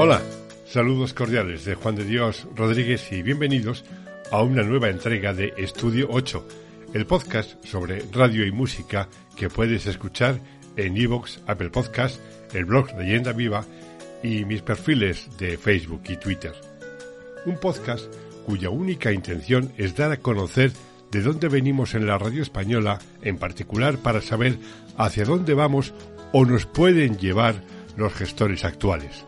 Hola, saludos cordiales de Juan de Dios Rodríguez y bienvenidos a una nueva entrega de Estudio 8, el podcast sobre radio y música que puedes escuchar en Evox, Apple Podcast, el blog Leyenda Viva y mis perfiles de Facebook y Twitter. Un podcast cuya única intención es dar a conocer de dónde venimos en la radio española, en particular para saber hacia dónde vamos o nos pueden llevar los gestores actuales.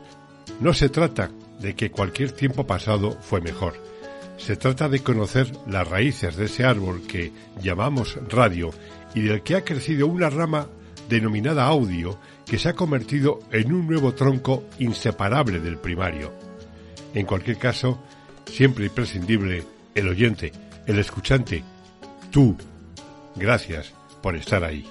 No se trata de que cualquier tiempo pasado fue mejor. Se trata de conocer las raíces de ese árbol que llamamos radio y del que ha crecido una rama denominada audio que se ha convertido en un nuevo tronco inseparable del primario. En cualquier caso, siempre imprescindible el oyente, el escuchante, tú. Gracias por estar ahí.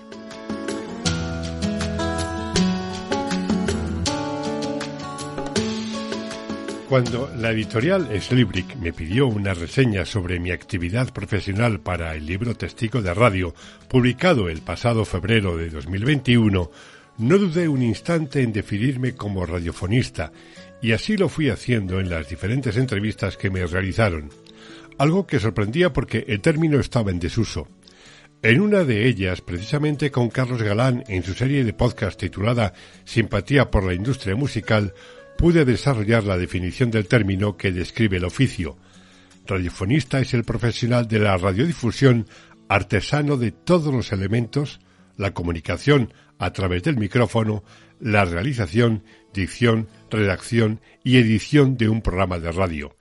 Cuando la editorial Slibrick me pidió una reseña sobre mi actividad profesional para el libro Testigo de Radio, publicado el pasado febrero de 2021, no dudé un instante en definirme como radiofonista, y así lo fui haciendo en las diferentes entrevistas que me realizaron, algo que sorprendía porque el término estaba en desuso. En una de ellas, precisamente con Carlos Galán, en su serie de podcast titulada Simpatía por la industria musical, pude desarrollar la definición del término que describe el oficio. Radiofonista es el profesional de la radiodifusión artesano de todos los elementos, la comunicación a través del micrófono, la realización, dicción, redacción y edición de un programa de radio.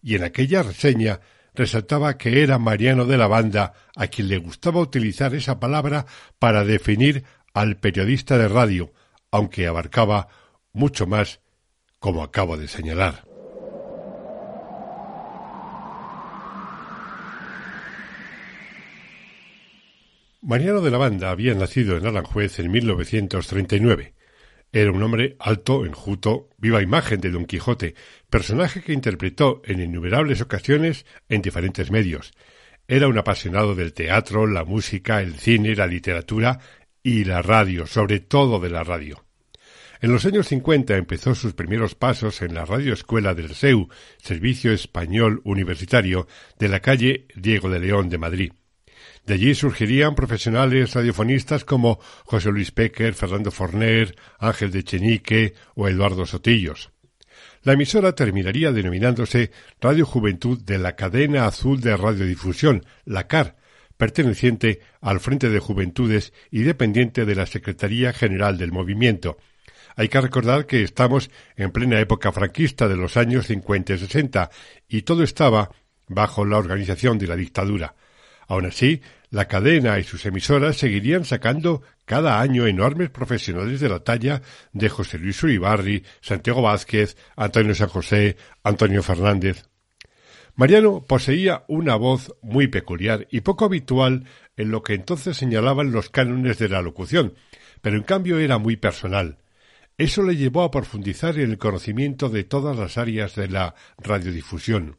Y en aquella reseña resaltaba que era Mariano de la Banda a quien le gustaba utilizar esa palabra para definir al periodista de radio, aunque abarcaba mucho más como acabo de señalar. Mariano de la Banda había nacido en Aranjuez en 1939. Era un hombre alto, enjuto, viva imagen de Don Quijote, personaje que interpretó en innumerables ocasiones en diferentes medios. Era un apasionado del teatro, la música, el cine, la literatura y la radio, sobre todo de la radio. En los años 50 empezó sus primeros pasos en la radioescuela del SEU, Servicio Español Universitario, de la calle Diego de León de Madrid. De allí surgirían profesionales radiofonistas como José Luis Pecker, Fernando Forner, Ángel de Chenique o Eduardo Sotillos. La emisora terminaría denominándose Radio Juventud de la Cadena Azul de Radiodifusión, la CAR, perteneciente al Frente de Juventudes y dependiente de la Secretaría General del Movimiento, hay que recordar que estamos en plena época franquista de los años 50 y 60 y todo estaba bajo la organización de la dictadura. Aun así, la cadena y sus emisoras seguirían sacando cada año enormes profesionales de la talla de José Luis Uribarri, Santiago Vázquez, Antonio San José, Antonio Fernández. Mariano poseía una voz muy peculiar y poco habitual en lo que entonces señalaban los cánones de la locución, pero en cambio era muy personal. Eso le llevó a profundizar en el conocimiento de todas las áreas de la radiodifusión.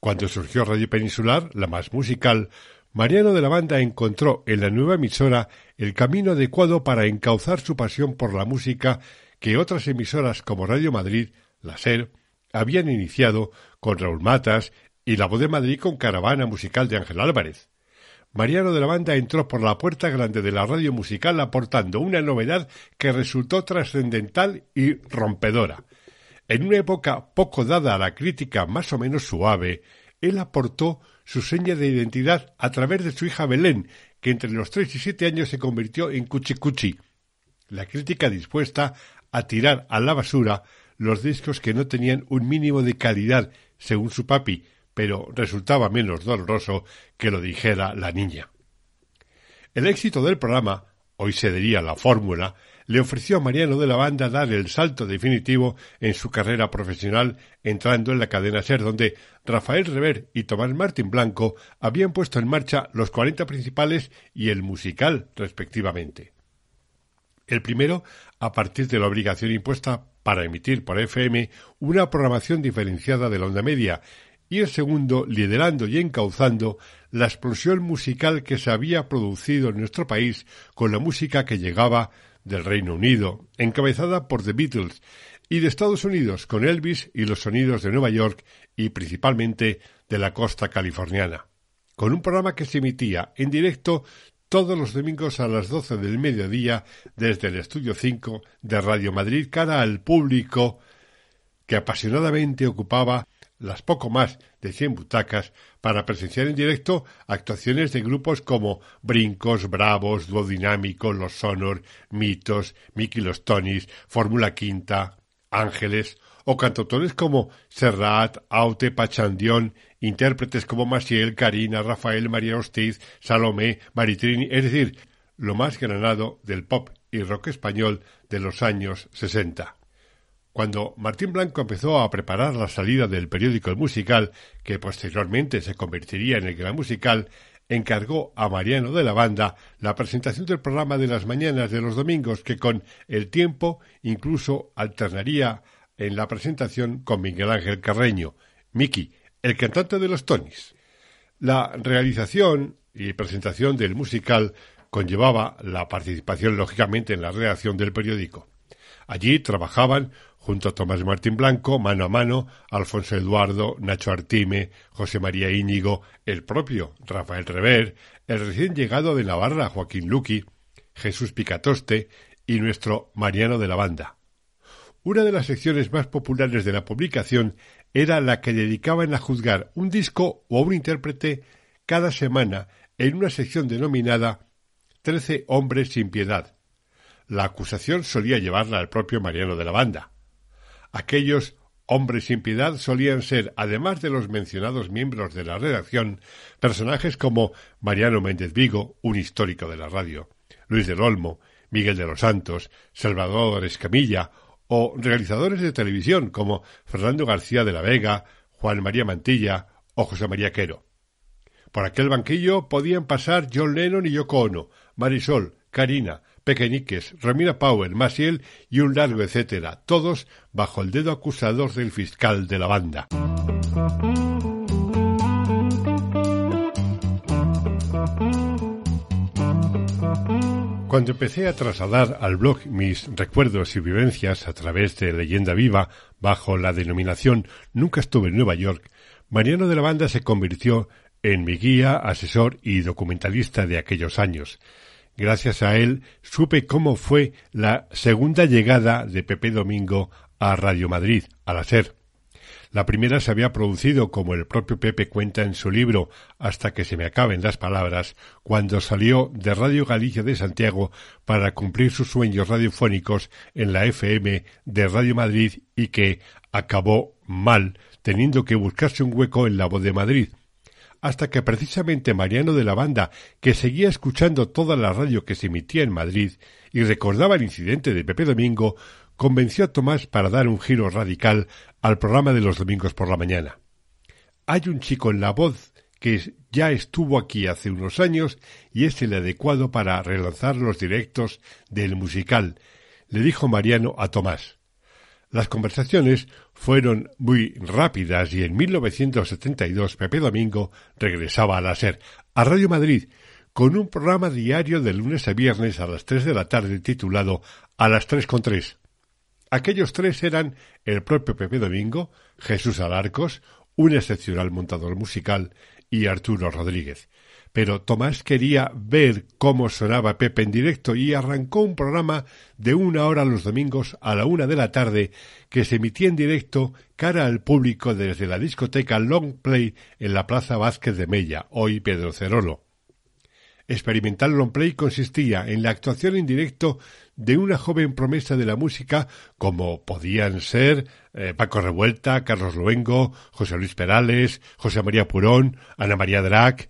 Cuando surgió Radio Peninsular, la más musical, Mariano de la Banda encontró en la nueva emisora el camino adecuado para encauzar su pasión por la música que otras emisoras como Radio Madrid, la SER, habían iniciado con Raúl Matas y La Voz de Madrid con Caravana Musical de Ángel Álvarez. Mariano de la Banda entró por la puerta grande de la radio musical aportando una novedad que resultó trascendental y rompedora. En una época poco dada a la crítica más o menos suave, él aportó su seña de identidad a través de su hija Belén, que entre los tres y siete años se convirtió en Cuchicuchi. La crítica dispuesta a tirar a la basura los discos que no tenían un mínimo de calidad, según su papi, pero resultaba menos doloroso que lo dijera la niña. El éxito del programa, hoy se diría la fórmula, le ofreció a Mariano de la Banda dar el salto definitivo en su carrera profesional entrando en la cadena SER, donde Rafael Rever y Tomás Martín Blanco habían puesto en marcha los 40 principales y el musical, respectivamente. El primero, a partir de la obligación impuesta para emitir por FM una programación diferenciada de la onda media, y el segundo liderando y encauzando la explosión musical que se había producido en nuestro país con la música que llegaba del Reino Unido, encabezada por The Beatles, y de Estados Unidos con Elvis y los sonidos de Nueva York y principalmente de la costa californiana, con un programa que se emitía en directo todos los domingos a las doce del mediodía desde el Estudio 5 de Radio Madrid cara al público que apasionadamente ocupaba las poco más de cien butacas para presenciar en directo actuaciones de grupos como Brincos, Bravos, Duodinámico, Los Sonor, Mitos, Mickey Los Tonis, Fórmula Quinta, Ángeles, o cantautores como Serrat, Aute, Pachandión, intérpretes como Maciel, Karina, Rafael, María Hostiz, Salomé, Maritrini, es decir, lo más granado del pop y rock español de los años sesenta. Cuando Martín Blanco empezó a preparar la salida del periódico El Musical, que posteriormente se convertiría en el Gran Musical, encargó a Mariano de la Banda la presentación del programa de las mañanas de los domingos que con el tiempo incluso alternaría en la presentación con Miguel Ángel Carreño, Miki, el cantante de los Tonys. La realización y presentación del musical conllevaba la participación lógicamente en la redacción del periódico. Allí trabajaban junto a Tomás Martín Blanco, mano a mano, Alfonso Eduardo, Nacho Artime, José María Íñigo, el propio Rafael Rever, el recién llegado de Navarra Joaquín Luqui, Jesús Picatoste y nuestro Mariano de la Banda. Una de las secciones más populares de la publicación era la que dedicaban a juzgar un disco o un intérprete cada semana en una sección denominada Trece hombres sin piedad. La acusación solía llevarla al propio Mariano de la Banda. Aquellos hombres sin piedad solían ser, además de los mencionados miembros de la redacción, personajes como Mariano Méndez Vigo, un histórico de la radio, Luis del Olmo, Miguel de los Santos, Salvador Escamilla, o realizadores de televisión como Fernando García de la Vega, Juan María Mantilla o José María Quero. Por aquel banquillo podían pasar John Lennon y Yoko Ono, Marisol, Karina, Pequeñiques, Romina Powell, Masiel y un largo etcétera, todos bajo el dedo acusador del fiscal de la banda. Cuando empecé a trasladar al blog mis recuerdos y vivencias a través de Leyenda Viva bajo la denominación Nunca estuve en Nueva York, Mariano de la Banda se convirtió en mi guía, asesor y documentalista de aquellos años. Gracias a él supe cómo fue la segunda llegada de Pepe Domingo a Radio Madrid, a la SER. La primera se había producido, como el propio Pepe cuenta en su libro, hasta que se me acaben las palabras, cuando salió de Radio Galicia de Santiago para cumplir sus sueños radiofónicos en la FM de Radio Madrid y que acabó mal, teniendo que buscarse un hueco en la voz de Madrid, hasta que precisamente Mariano de la Banda, que seguía escuchando toda la radio que se emitía en Madrid y recordaba el incidente de Pepe Domingo, convenció a Tomás para dar un giro radical al programa de los domingos por la mañana. Hay un chico en la voz que ya estuvo aquí hace unos años y es el adecuado para relanzar los directos del musical, le dijo Mariano a Tomás. Las conversaciones fueron muy rápidas y en 1972 Pepe Domingo regresaba a la SER, a Radio Madrid, con un programa diario de lunes a viernes a las tres de la tarde titulado A las tres con tres. Aquellos tres eran el propio Pepe Domingo, Jesús Alarcos, un excepcional montador musical, y Arturo Rodríguez pero Tomás quería ver cómo sonaba Pepe en directo y arrancó un programa de una hora los domingos a la una de la tarde que se emitía en directo cara al público desde la discoteca Long Play en la Plaza Vázquez de Mella, hoy Pedro Cerolo. experimental longplay consistía en la actuación en directo de una joven promesa de la música como podían ser eh, Paco Revuelta, Carlos Luengo, José Luis Perales, José María Purón, Ana María Drac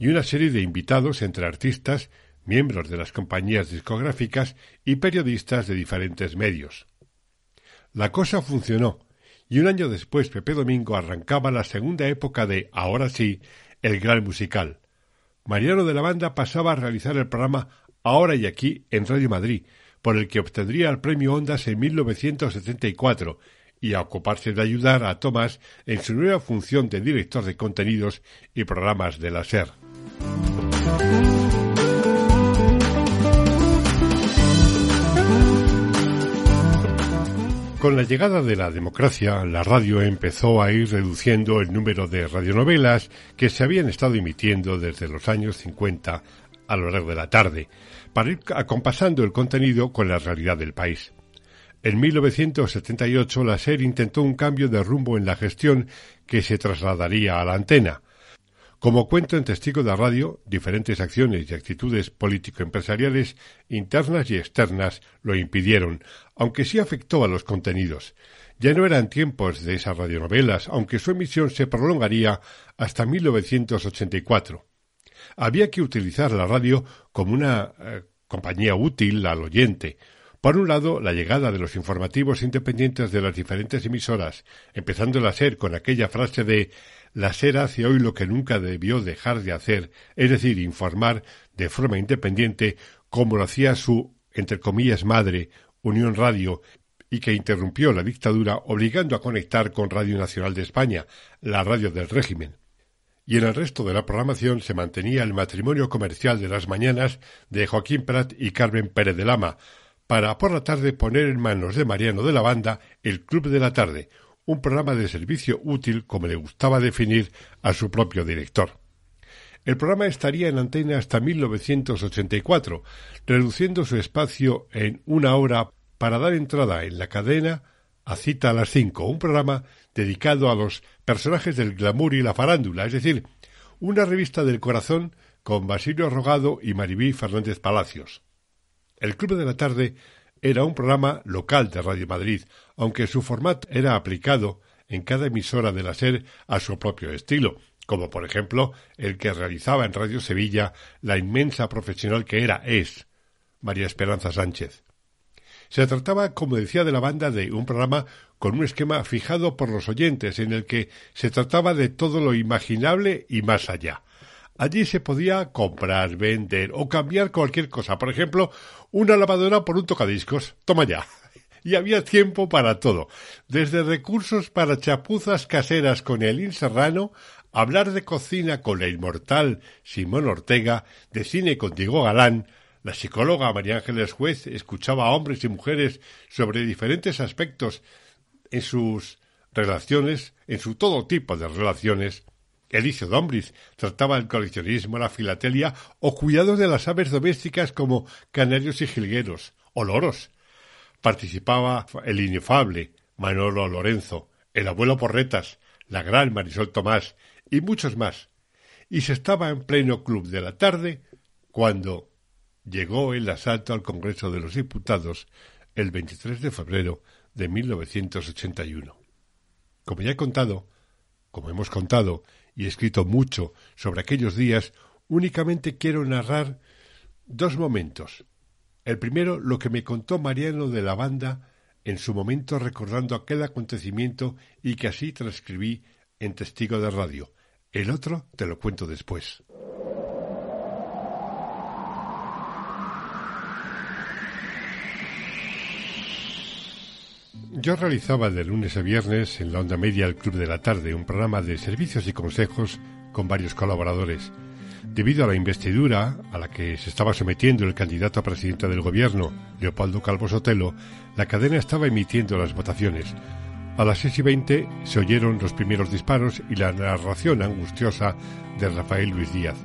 y una serie de invitados entre artistas, miembros de las compañías discográficas y periodistas de diferentes medios. La cosa funcionó, y un año después Pepe Domingo arrancaba la segunda época de Ahora sí, el gran musical. Mariano de la Banda pasaba a realizar el programa Ahora y aquí en Radio Madrid, por el que obtendría el premio Ondas en 1974 y a ocuparse de ayudar a Tomás en su nueva función de director de contenidos y programas de la SER. Con la llegada de la democracia, la radio empezó a ir reduciendo el número de radionovelas que se habían estado emitiendo desde los años 50 a lo largo de la tarde, para ir acompasando el contenido con la realidad del país. En 1978 la SER intentó un cambio de rumbo en la gestión que se trasladaría a la antena. Como cuento en Testigo de Radio, diferentes acciones y actitudes político-empresariales internas y externas lo impidieron, aunque sí afectó a los contenidos. Ya no eran tiempos de esas radionovelas, aunque su emisión se prolongaría hasta 1984 había que utilizar la radio como una eh, compañía útil al oyente. Por un lado, la llegada de los informativos independientes de las diferentes emisoras, empezando la SER con aquella frase de la SER hace hoy lo que nunca debió dejar de hacer, es decir, informar de forma independiente como lo hacía su, entre comillas, madre, Unión Radio, y que interrumpió la dictadura obligando a conectar con Radio Nacional de España, la radio del régimen. Y en el resto de la programación se mantenía el matrimonio comercial de las mañanas de Joaquín Prat y Carmen Pérez de Lama, para por la tarde poner en manos de Mariano de la Banda el Club de la Tarde, un programa de servicio útil como le gustaba definir a su propio director. El programa estaría en antena hasta 1984, reduciendo su espacio en una hora para dar entrada en la cadena a Cita a las cinco, un programa dedicado a los personajes del glamour y la farándula, es decir, una revista del corazón con Basilio Rogado y Maribí Fernández Palacios. El Club de la Tarde era un programa local de Radio Madrid, aunque su formato era aplicado en cada emisora de la SER a su propio estilo, como por ejemplo el que realizaba en Radio Sevilla la inmensa profesional que era es María Esperanza Sánchez. Se trataba, como decía de la banda, de un programa con un esquema fijado por los oyentes, en el que se trataba de todo lo imaginable y más allá. Allí se podía comprar, vender o cambiar cualquier cosa. Por ejemplo, una lavadora por un tocadiscos. Toma ya. Y había tiempo para todo. Desde recursos para chapuzas caseras con el Serrano, hablar de cocina con la inmortal Simón Ortega, de cine con Diego Galán, la psicóloga María Ángeles Juez escuchaba a hombres y mujeres sobre diferentes aspectos en sus relaciones, en su todo tipo de relaciones. Elicio Dombris trataba el coleccionismo, la filatelia o cuidados de las aves domésticas como canarios y jilgueros o loros. Participaba el inefable Manolo Lorenzo, el abuelo Porretas, la gran Marisol Tomás y muchos más. Y se estaba en pleno club de la tarde cuando llegó el asalto al Congreso de los Diputados el 23 de febrero de 1981. Como ya he contado, como hemos contado y escrito mucho sobre aquellos días, únicamente quiero narrar dos momentos. El primero, lo que me contó Mariano de la banda en su momento recordando aquel acontecimiento y que así transcribí en testigo de radio. El otro te lo cuento después. Yo realizaba de lunes a viernes en la onda media el Club de la Tarde, un programa de servicios y consejos con varios colaboradores. Debido a la investidura a la que se estaba sometiendo el candidato a presidente del gobierno, Leopoldo Calvo Sotelo, la cadena estaba emitiendo las votaciones. A las seis y veinte se oyeron los primeros disparos y la narración angustiosa de Rafael Luis Díaz.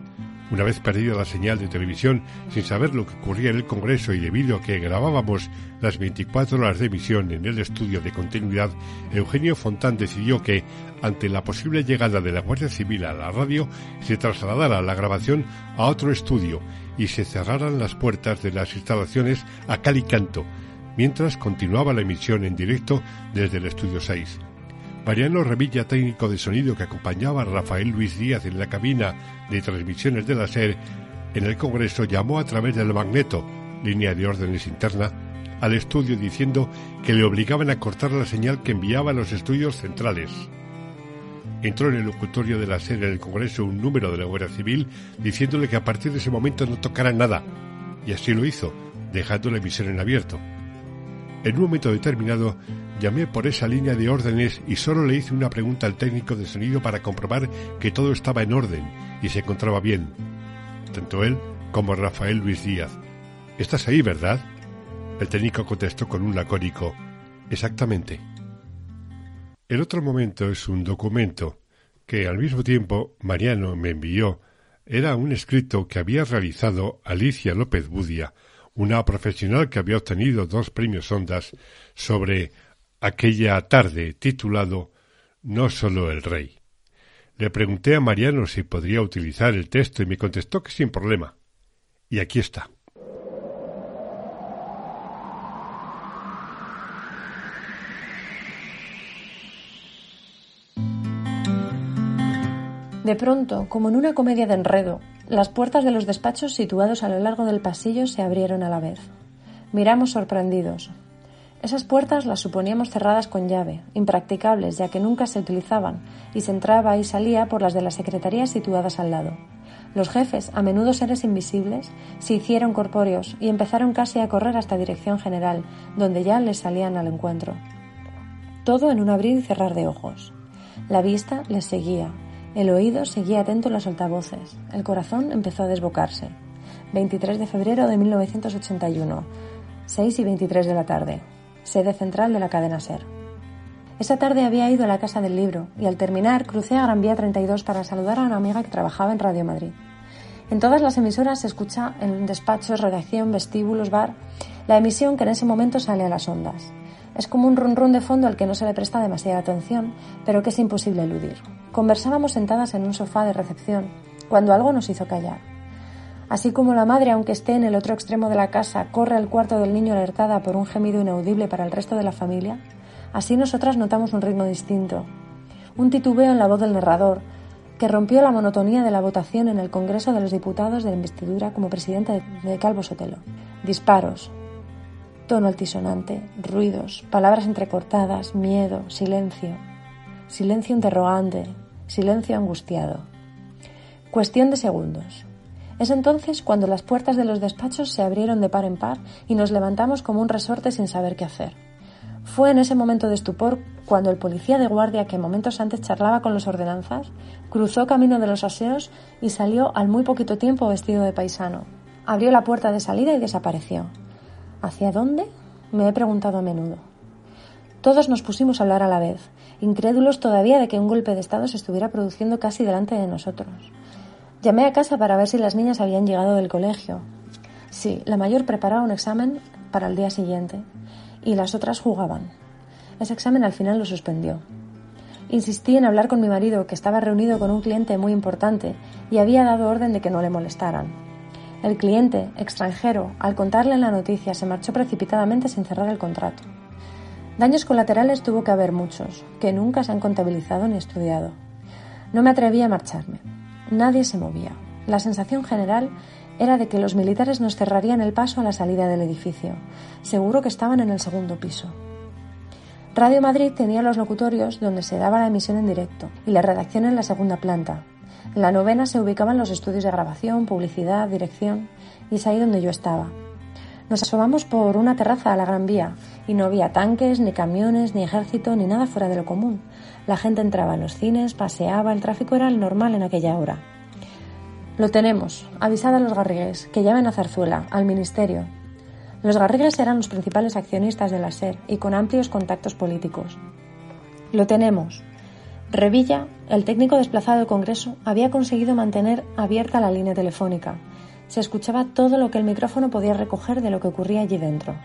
Una vez perdida la señal de televisión, sin saber lo que ocurría en el Congreso y debido a que grabábamos las 24 horas de emisión en el estudio de continuidad, Eugenio Fontán decidió que, ante la posible llegada de la Guardia Civil a la radio, se trasladara la grabación a otro estudio y se cerraran las puertas de las instalaciones a cal y canto, mientras continuaba la emisión en directo desde el estudio 6. Mariano Revilla, técnico de sonido que acompañaba a Rafael Luis Díaz en la cabina de transmisiones de la SER, en el Congreso llamó a través del magneto, línea de órdenes interna, al estudio diciendo que le obligaban a cortar la señal que enviaba a los estudios centrales. Entró en el locutorio de la SER en el Congreso un número de la Guardia Civil diciéndole que a partir de ese momento no tocara nada, y así lo hizo, dejando la emisión en abierto. En un momento determinado, Llamé por esa línea de órdenes y solo le hice una pregunta al técnico de sonido para comprobar que todo estaba en orden y se encontraba bien. Tanto él como Rafael Luis Díaz. ¿Estás ahí, verdad? El técnico contestó con un lacónico. Exactamente. El otro momento es un documento que al mismo tiempo Mariano me envió. Era un escrito que había realizado Alicia López Budia, una profesional que había obtenido dos premios Ondas sobre aquella tarde titulado No solo el rey. Le pregunté a Mariano si podría utilizar el texto y me contestó que sin problema. Y aquí está. De pronto, como en una comedia de enredo, las puertas de los despachos situados a lo largo del pasillo se abrieron a la vez. Miramos sorprendidos, esas puertas las suponíamos cerradas con llave, impracticables ya que nunca se utilizaban, y se entraba y salía por las de las secretarías situadas al lado. Los jefes, a menudo seres invisibles, se hicieron corpóreos y empezaron casi a correr hasta dirección general, donde ya les salían al encuentro. Todo en un abrir y cerrar de ojos. La vista les seguía, el oído seguía atento en los altavoces, el corazón empezó a desbocarse. 23 de febrero de 1981, 6 y 23 de la tarde sede central de la cadena SER. Esa tarde había ido a la Casa del Libro y al terminar crucé a Gran Vía 32 para saludar a una amiga que trabajaba en Radio Madrid. En todas las emisoras se escucha en despachos, redacción, vestíbulos, bar, la emisión que en ese momento sale a las ondas. Es como un run run de fondo al que no se le presta demasiada atención, pero que es imposible eludir. Conversábamos sentadas en un sofá de recepción cuando algo nos hizo callar. Así como la madre, aunque esté en el otro extremo de la casa, corre al cuarto del niño alertada por un gemido inaudible para el resto de la familia, así nosotras notamos un ritmo distinto. Un titubeo en la voz del narrador, que rompió la monotonía de la votación en el Congreso de los Diputados de la investidura como presidente de Calvo Sotelo. Disparos, tono altisonante, ruidos, palabras entrecortadas, miedo, silencio, silencio interrogante, silencio angustiado. Cuestión de segundos. Es entonces cuando las puertas de los despachos se abrieron de par en par y nos levantamos como un resorte sin saber qué hacer. Fue en ese momento de estupor cuando el policía de guardia que momentos antes charlaba con los ordenanzas cruzó camino de los aseos y salió al muy poquito tiempo vestido de paisano. Abrió la puerta de salida y desapareció. ¿Hacia dónde? Me he preguntado a menudo. Todos nos pusimos a hablar a la vez, incrédulos todavía de que un golpe de Estado se estuviera produciendo casi delante de nosotros. Llamé a casa para ver si las niñas habían llegado del colegio. Sí, la mayor preparaba un examen para el día siguiente y las otras jugaban. Ese examen al final lo suspendió. Insistí en hablar con mi marido, que estaba reunido con un cliente muy importante y había dado orden de que no le molestaran. El cliente, extranjero, al contarle la noticia, se marchó precipitadamente sin cerrar el contrato. Daños colaterales tuvo que haber muchos, que nunca se han contabilizado ni estudiado. No me atreví a marcharme. Nadie se movía. La sensación general era de que los militares nos cerrarían el paso a la salida del edificio. Seguro que estaban en el segundo piso. Radio Madrid tenía los locutorios donde se daba la emisión en directo y la redacción en la segunda planta. En la novena se ubicaban los estudios de grabación, publicidad, dirección y es ahí donde yo estaba. Nos asomamos por una terraza a la Gran Vía y no había tanques, ni camiones, ni ejército, ni nada fuera de lo común. La gente entraba en los cines, paseaba, el tráfico era el normal en aquella hora. Lo tenemos. Avisad a los Garrigues, que llamen a Zarzuela, al Ministerio. Los Garrigues eran los principales accionistas de la SER y con amplios contactos políticos. Lo tenemos. Revilla, el técnico desplazado del Congreso, había conseguido mantener abierta la línea telefónica. Se escuchaba todo lo que el micrófono podía recoger de lo que ocurría allí dentro.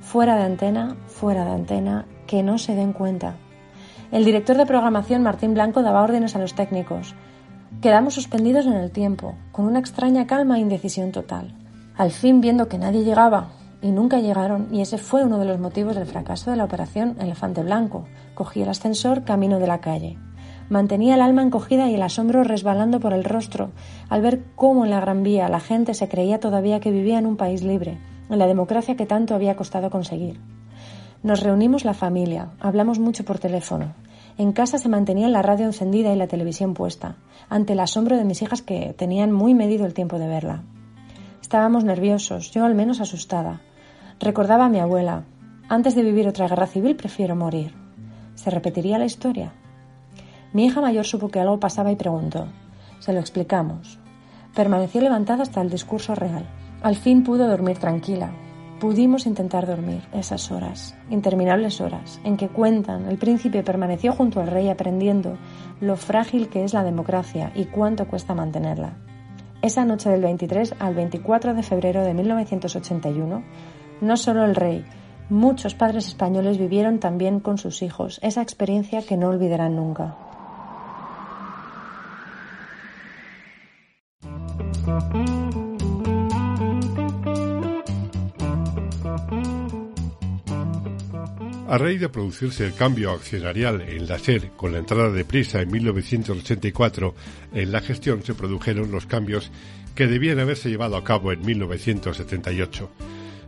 Fuera de antena, fuera de antena, que no se den cuenta. El director de programación, Martín Blanco, daba órdenes a los técnicos. Quedamos suspendidos en el tiempo, con una extraña calma e indecisión total. Al fin, viendo que nadie llegaba, y nunca llegaron, y ese fue uno de los motivos del fracaso de la operación Elefante Blanco. Cogí el ascensor camino de la calle. Mantenía el alma encogida y el asombro resbalando por el rostro al ver cómo en la Gran Vía la gente se creía todavía que vivía en un país libre, en la democracia que tanto había costado conseguir. Nos reunimos la familia, hablamos mucho por teléfono. En casa se mantenía la radio encendida y la televisión puesta, ante el asombro de mis hijas que tenían muy medido el tiempo de verla. Estábamos nerviosos, yo al menos asustada. Recordaba a mi abuela. Antes de vivir otra guerra civil prefiero morir. ¿Se repetiría la historia? Mi hija mayor supo que algo pasaba y preguntó. Se lo explicamos. Permaneció levantada hasta el discurso real. Al fin pudo dormir tranquila, Pudimos intentar dormir esas horas, interminables horas, en que cuentan el príncipe permaneció junto al rey aprendiendo lo frágil que es la democracia y cuánto cuesta mantenerla. Esa noche del 23 al 24 de febrero de 1981, no solo el rey, muchos padres españoles vivieron también con sus hijos esa experiencia que no olvidarán nunca. A raíz de producirse el cambio accionarial en la SER con la entrada de Prisa en 1984, en la gestión se produjeron los cambios que debían haberse llevado a cabo en 1978.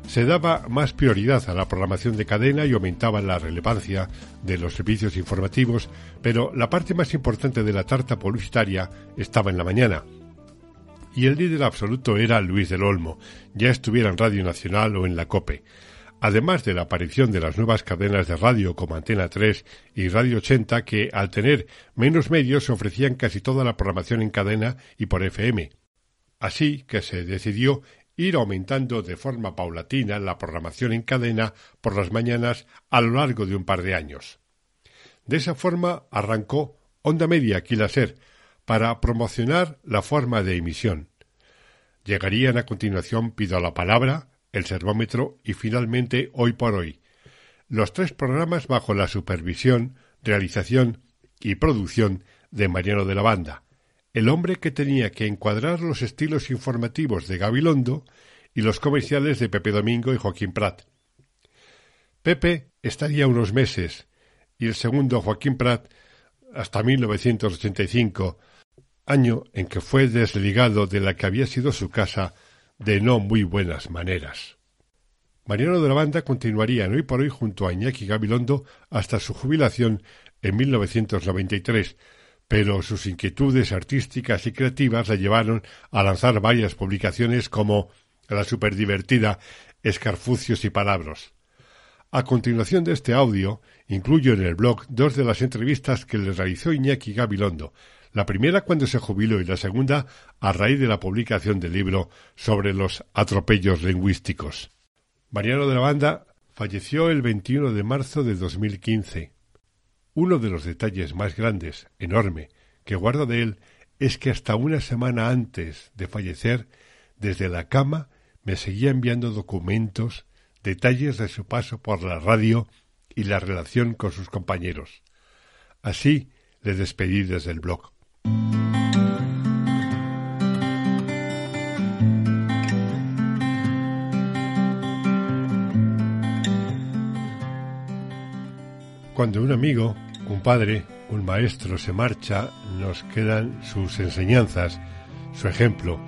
Se daba más prioridad a la programación de cadena y aumentaba la relevancia de los servicios informativos, pero la parte más importante de la tarta publicitaria estaba en la mañana. Y el líder absoluto era Luis del Olmo, ya estuviera en Radio Nacional o en la COPE además de la aparición de las nuevas cadenas de radio como Antena 3 y Radio 80 que, al tener menos medios, ofrecían casi toda la programación en cadena y por FM. Así que se decidió ir aumentando de forma paulatina la programación en cadena por las mañanas a lo largo de un par de años. De esa forma arrancó Onda Media Ser para promocionar la forma de emisión. Llegarían a continuación Pido la Palabra, el servómetro y finalmente Hoy por Hoy. Los tres programas bajo la supervisión, realización y producción de Mariano de la Banda, el hombre que tenía que encuadrar los estilos informativos de Gabilondo y los comerciales de Pepe Domingo y Joaquín Prat. Pepe estaría unos meses y el segundo Joaquín Prat hasta 1985, año en que fue desligado de la que había sido su casa de no muy buenas maneras. Mariano de la Banda continuaría hoy por hoy junto a Iñaki Gabilondo hasta su jubilación en 1993, pero sus inquietudes artísticas y creativas le llevaron a lanzar varias publicaciones como la superdivertida Escarfucios y Palabras. A continuación de este audio, incluyo en el blog dos de las entrevistas que le realizó Iñaki Gabilondo, la primera cuando se jubiló y la segunda a raíz de la publicación del libro sobre los atropellos lingüísticos. Mariano de la Banda falleció el 21 de marzo de 2015. Uno de los detalles más grandes, enorme, que guardo de él es que hasta una semana antes de fallecer, desde la cama me seguía enviando documentos, detalles de su paso por la radio y la relación con sus compañeros. Así le despedí desde el blog. Cuando un amigo, un padre, un maestro se marcha, nos quedan sus enseñanzas, su ejemplo,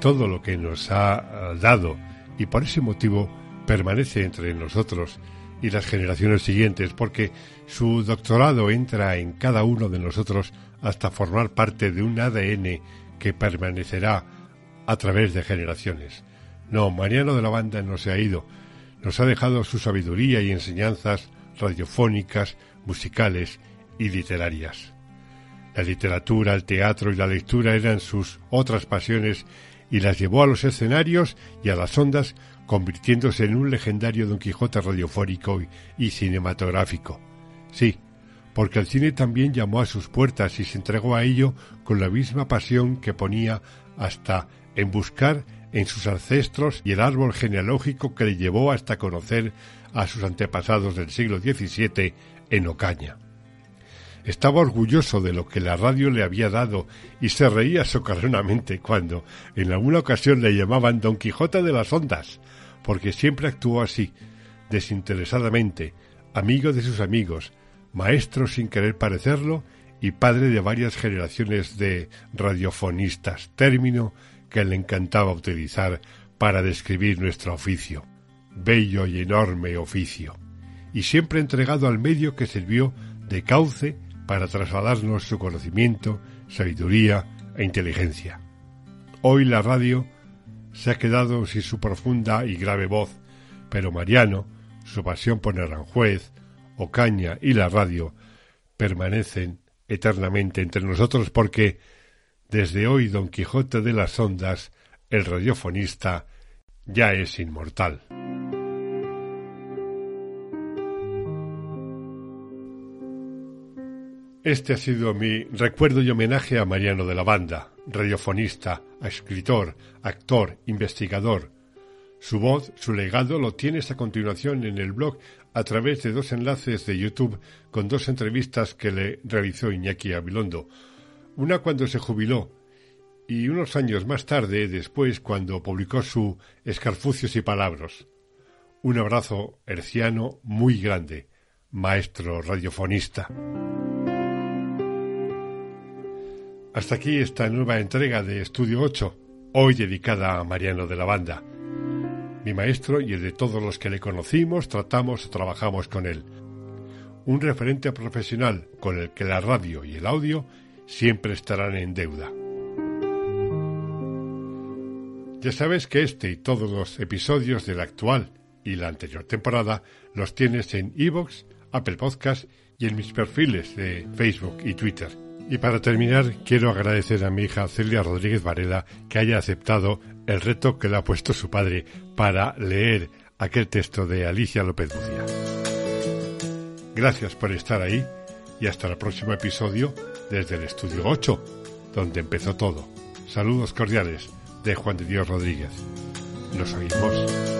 todo lo que nos ha eh, dado y por ese motivo permanece entre nosotros y las generaciones siguientes porque su doctorado entra en cada uno de nosotros hasta formar parte de un ADN que permanecerá a través de generaciones. No, Mariano de la Banda no se ha ido, nos ha dejado su sabiduría y enseñanzas radiofónicas, musicales y literarias. La literatura, el teatro y la lectura eran sus otras pasiones y las llevó a los escenarios y a las ondas, convirtiéndose en un legendario Don Quijote radiofónico y cinematográfico. Sí, porque el cine también llamó a sus puertas y se entregó a ello con la misma pasión que ponía hasta en buscar en sus ancestros y el árbol genealógico que le llevó hasta conocer a sus antepasados del siglo XVII en Ocaña. Estaba orgulloso de lo que la radio le había dado y se reía socarronamente cuando en alguna ocasión le llamaban Don Quijote de las Ondas, porque siempre actuó así, desinteresadamente, amigo de sus amigos, maestro sin querer parecerlo y padre de varias generaciones de radiofonistas, término que le encantaba utilizar para describir nuestro oficio, bello y enorme oficio, y siempre entregado al medio que sirvió de cauce para trasladarnos su conocimiento, sabiduría e inteligencia. Hoy la radio se ha quedado sin su profunda y grave voz, pero Mariano, su pasión por Aranjuez, Ocaña y la radio permanecen eternamente entre nosotros porque desde hoy Don Quijote de las Ondas, el radiofonista, ya es inmortal. Este ha sido mi recuerdo y homenaje a Mariano de la Banda, radiofonista, escritor, actor, investigador. Su voz, su legado lo tienes a continuación en el blog a través de dos enlaces de YouTube con dos entrevistas que le realizó Iñaki Abilondo. Una cuando se jubiló y unos años más tarde, después, cuando publicó su Escarfucios y Palabras. Un abrazo herciano muy grande, maestro radiofonista. Hasta aquí esta nueva entrega de Estudio 8, hoy dedicada a Mariano de la Banda mi maestro y el de todos los que le conocimos, tratamos o trabajamos con él. Un referente profesional con el que la radio y el audio siempre estarán en deuda. Ya sabes que este y todos los episodios de la actual y la anterior temporada los tienes en iVoox, Apple Podcast y en mis perfiles de Facebook y Twitter. Y para terminar, quiero agradecer a mi hija Celia Rodríguez Varela que haya aceptado el reto que le ha puesto su padre para leer aquel texto de Alicia López Lucía. Gracias por estar ahí y hasta el próximo episodio desde el estudio 8, donde empezó todo. Saludos cordiales de Juan de Dios Rodríguez. Nos oímos.